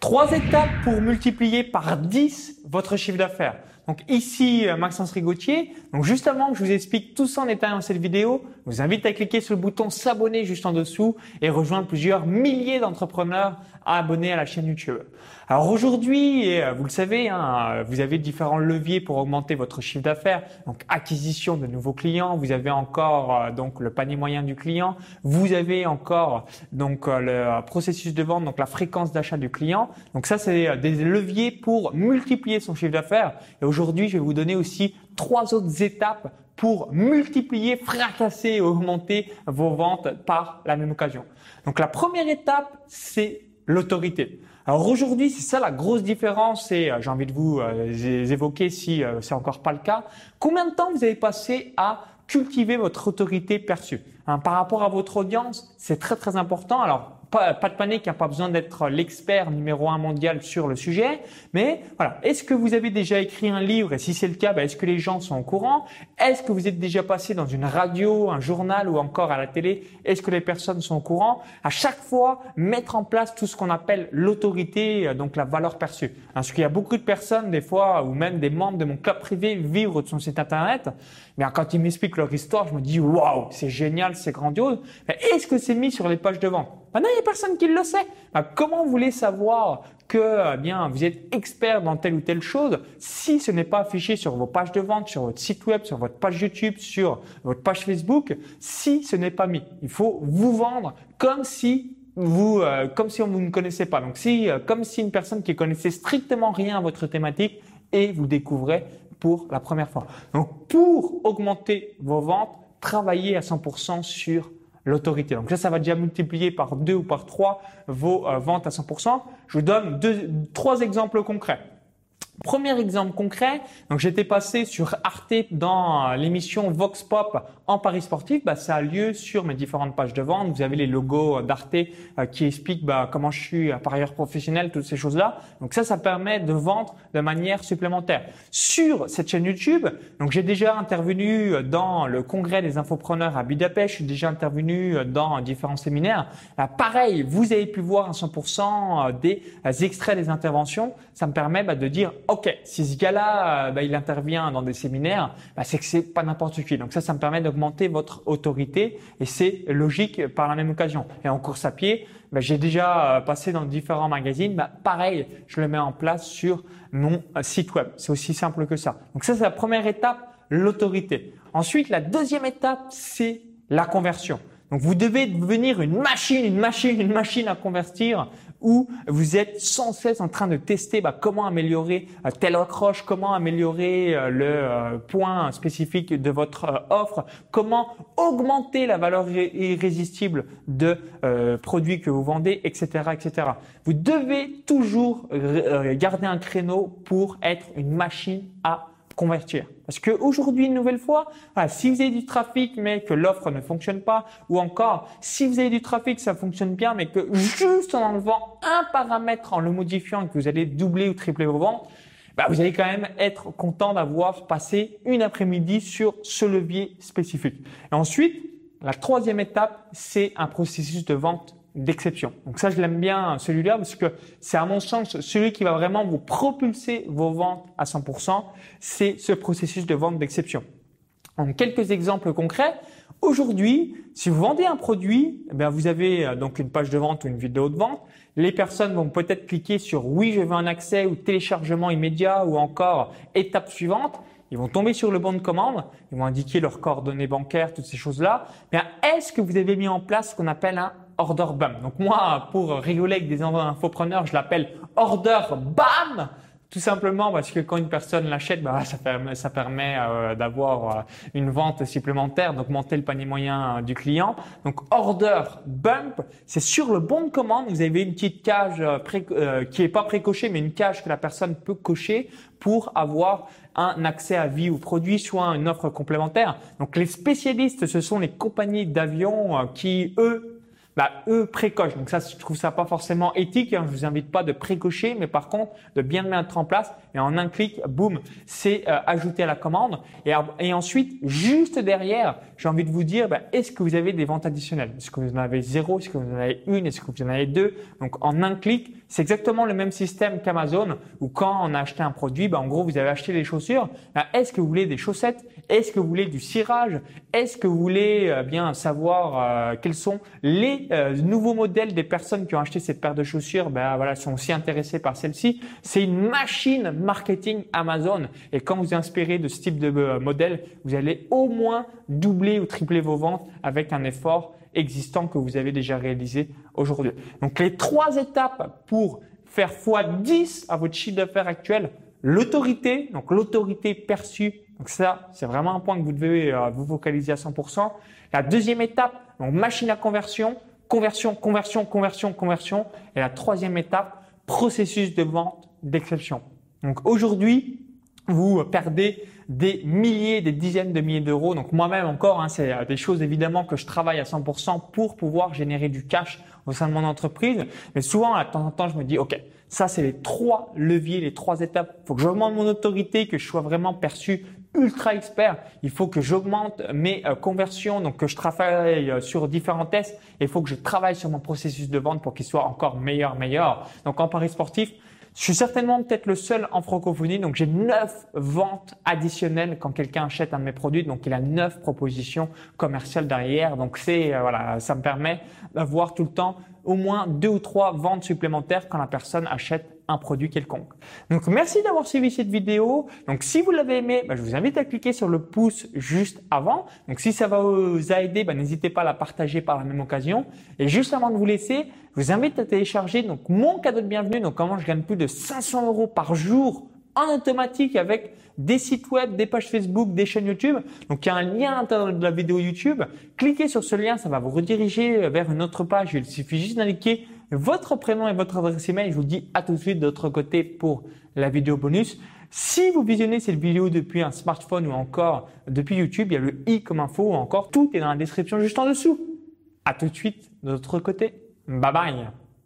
Trois étapes pour multiplier par 10 votre chiffre d'affaires. Donc ici euh, Maxence Rigotier. Donc juste avant que je vous explique tout ça en détail dans cette vidéo, je vous invite à cliquer sur le bouton s'abonner juste en dessous et rejoindre plusieurs milliers d'entrepreneurs abonnés à la chaîne YouTube. Alors aujourd'hui, euh, vous le savez, hein, vous avez différents leviers pour augmenter votre chiffre d'affaires. Donc acquisition de nouveaux clients, vous avez encore euh, donc le panier moyen du client, vous avez encore donc le processus de vente, donc la fréquence d'achat du client. Donc ça c'est des leviers pour multiplier son chiffre d'affaires. Je vais vous donner aussi trois autres étapes pour multiplier, fracasser et augmenter vos ventes par la même occasion. Donc la première étape, c'est l'autorité. Alors aujourd'hui, c'est ça la grosse différence et euh, j'ai envie de vous euh, évoquer si euh, c'est encore pas le cas. Combien de temps vous avez passé à cultiver votre autorité perçue? Hein, Par rapport à votre audience, c'est très très important. Alors pas, pas de panique, il n'y a pas besoin d'être l'expert numéro un mondial sur le sujet. Mais voilà, est-ce que vous avez déjà écrit un livre Et si c'est le cas, ben, est-ce que les gens sont au courant? Est-ce que vous êtes déjà passé dans une radio, un journal ou encore à la télé? Est-ce que les personnes sont au courant? À chaque fois, mettre en place tout ce qu'on appelle l'autorité, euh, donc la valeur perçue. Parce qu'il y a beaucoup de personnes, des fois, ou même des membres de mon club privé vivent de son site internet. Mais quand ils m'expliquent leur histoire, je me dis waouh, c'est génial, c'est grandiose. Est-ce que c'est mis sur les pages de vente? N'y personne qui le sait. Ben, comment vous voulez savoir que eh bien vous êtes expert dans telle ou telle chose si ce n'est pas affiché sur vos pages de vente, sur votre site web, sur votre page YouTube, sur votre page Facebook, si ce n'est pas mis? Il faut vous vendre comme si vous, euh, comme si on vous ne connaissait pas. Donc si, euh, comme si une personne qui connaissait strictement rien à votre thématique et vous découvrez pour la première fois. Donc pour augmenter vos ventes, travaillez à 100% sur l'autorité. Donc là, ça va déjà multiplier par deux ou par trois vos euh, ventes à 100%. Je vous donne deux, trois exemples concrets. Premier exemple concret, donc j'étais passé sur Arte dans euh, l'émission Vox Pop en Paris sportif. Bah, ça a lieu sur mes différentes pages de vente. Vous avez les logos d'Arte euh, qui expliquent bah, comment je suis par ailleurs professionnel, toutes ces choses-là. Donc ça, ça permet de vendre de manière supplémentaire. Sur cette chaîne YouTube, donc j'ai déjà intervenu dans le congrès des infopreneurs à Budapest. Je suis déjà intervenu dans différents séminaires. Bah, pareil, vous avez pu voir à 100% des extraits des interventions. Ça me permet bah, de dire ok, si ce gars-là, euh, bah, il intervient dans des séminaires, bah, c'est que c'est pas n'importe qui. Donc ça, ça me permet d'augmenter votre autorité et c'est logique par la même occasion. Et en course à pied, bah, j'ai déjà euh, passé dans différents magazines. Bah, pareil, je le mets en place sur mon euh, site web. C'est aussi simple que ça. Donc ça, c'est la première étape, l'autorité. Ensuite, la deuxième étape, c'est la conversion. Donc vous devez devenir une machine, une machine, une machine à convertir où vous êtes sans cesse en train de tester bah, comment améliorer euh, telle accroche, comment améliorer euh, le euh, point spécifique de votre offre, comment augmenter la valeur irrésistible de produits que vous vendez, etc., etc. Vous devez toujours garder un créneau pour être une machine à convertir. Parce qu'aujourd'hui, une nouvelle fois, si vous avez du trafic mais que l'offre ne fonctionne pas, ou encore si vous avez du trafic, ça fonctionne bien mais que juste en enlevant un paramètre, en le modifiant, que vous allez doubler ou tripler vos ventes, bah, vous allez quand même être content d'avoir passé une après-midi sur ce levier spécifique. Et ensuite, la troisième étape, c'est un processus de vente d'exception. Donc ça, je l'aime bien celui-là parce que c'est à mon sens celui qui va vraiment vous propulser vos ventes à 100%, c'est ce processus de vente d'exception. En quelques exemples concrets, aujourd'hui, si vous vendez un produit, eh vous avez euh, donc une page de vente ou une vidéo de vente. Les personnes vont peut-être cliquer sur oui, je veux un accès ou téléchargement immédiat ou encore étape suivante. Ils vont tomber sur le bon de commande, ils vont indiquer leurs coordonnées bancaires, toutes ces choses-là. Mais est-ce que vous avez mis en place ce qu'on appelle un order bump. Donc moi, pour rigoler avec des infopreneurs, je l'appelle order bam. Tout simplement parce que quand une personne l'achète, bah, ça permet, ça permet euh, d'avoir euh, une vente supplémentaire, d'augmenter le panier moyen euh, du client. Donc order bump, c'est sur le bon de commande. Vous avez une petite cage qui est pas précochée, mais une cage que la personne peut cocher pour avoir un accès à vie au produit, soit une offre complémentaire. Donc les spécialistes, ce sont les compagnies d'avions qui, eux, bah, eux. Donc ça, je trouve ça pas forcément éthique. Hein. Je vous invite pas de précocher, mais par contre de bien le mettre en place. Et en un clic, boum, c'est euh, ajouté à la commande. Et, et ensuite, juste derrière, j'ai envie de vous dire, bah, est-ce que vous avez des ventes additionnelles? Est-ce que vous en avez zéro? Est-ce que vous en avez une? Est-ce que vous en avez deux? Donc en un clic, c'est exactement le même système qu'Amazon où quand on a acheté un produit, ben, en gros, vous avez acheté des chaussures. Ben, est-ce que vous voulez des chaussettes? Est-ce que vous voulez du cirage? Est-ce que vous voulez euh, bien savoir euh, quels sont les euh, nouveaux modèles des personnes qui ont acheté cette paire de chaussures? Ben voilà, sont aussi intéressées par celle-ci. C'est une machine marketing Amazon. Et quand vous inspirez de ce type de modèle, vous allez au moins doubler ou tripler vos ventes avec un effort existant que vous avez déjà réalisé aujourd'hui. Donc les trois étapes pour faire x10 à votre chiffre d'affaires actuel, l'autorité, donc l'autorité perçue. Donc ça, c'est vraiment un point que vous devez euh, vous focaliser à 100%. La deuxième étape, donc machine à conversion, conversion, conversion, conversion, conversion. Et la troisième étape, processus de vente d'exception. Donc aujourd'hui, vous perdez des milliers, des dizaines de milliers d'euros. Donc moi-même encore, hein, c'est euh, des choses évidemment que je travaille à 100% pour pouvoir générer du cash au sein de mon entreprise. Mais souvent, à temps en temps, je me dis, OK, ça c'est les trois leviers, les trois étapes. Il faut que j'augmente mon autorité, que je sois vraiment perçu ultra expert. Il faut que j'augmente mes euh, conversions, donc que je travaille euh, sur différents tests. Il faut que je travaille sur mon processus de vente pour qu'il soit encore meilleur, meilleur. Donc en Paris sportif, je suis certainement peut-être le seul en francophonie, donc j'ai neuf ventes additionnelles quand quelqu'un achète un de mes produits, donc il a neuf propositions commerciales derrière. Donc c'est euh, voilà, ça me permet d'avoir tout le temps au moins deux ou trois ventes supplémentaires quand la personne achète un produit quelconque. Donc merci d'avoir suivi cette vidéo. Donc si vous l'avez aimé, bah, je vous invite à cliquer sur le pouce juste avant. Donc si ça va vous aider, bah, n'hésitez pas à la partager par la même occasion. Et juste avant de vous laisser, je vous invite à télécharger donc mon cadeau de bienvenue. Donc comment je gagne plus de 500 euros par jour en automatique avec des sites web, des pages Facebook, des chaînes YouTube. Donc il y a un lien à l'intérieur de la vidéo YouTube. Cliquez sur ce lien, ça va vous rediriger vers une autre page. Il suffit juste d'indiquer votre prénom et votre adresse email. Je vous dis à tout de suite de l'autre côté pour la vidéo bonus. Si vous visionnez cette vidéo depuis un smartphone ou encore depuis YouTube, il y a le i comme info ou encore tout est dans la description juste en dessous. À tout de suite de l'autre côté. Bye bye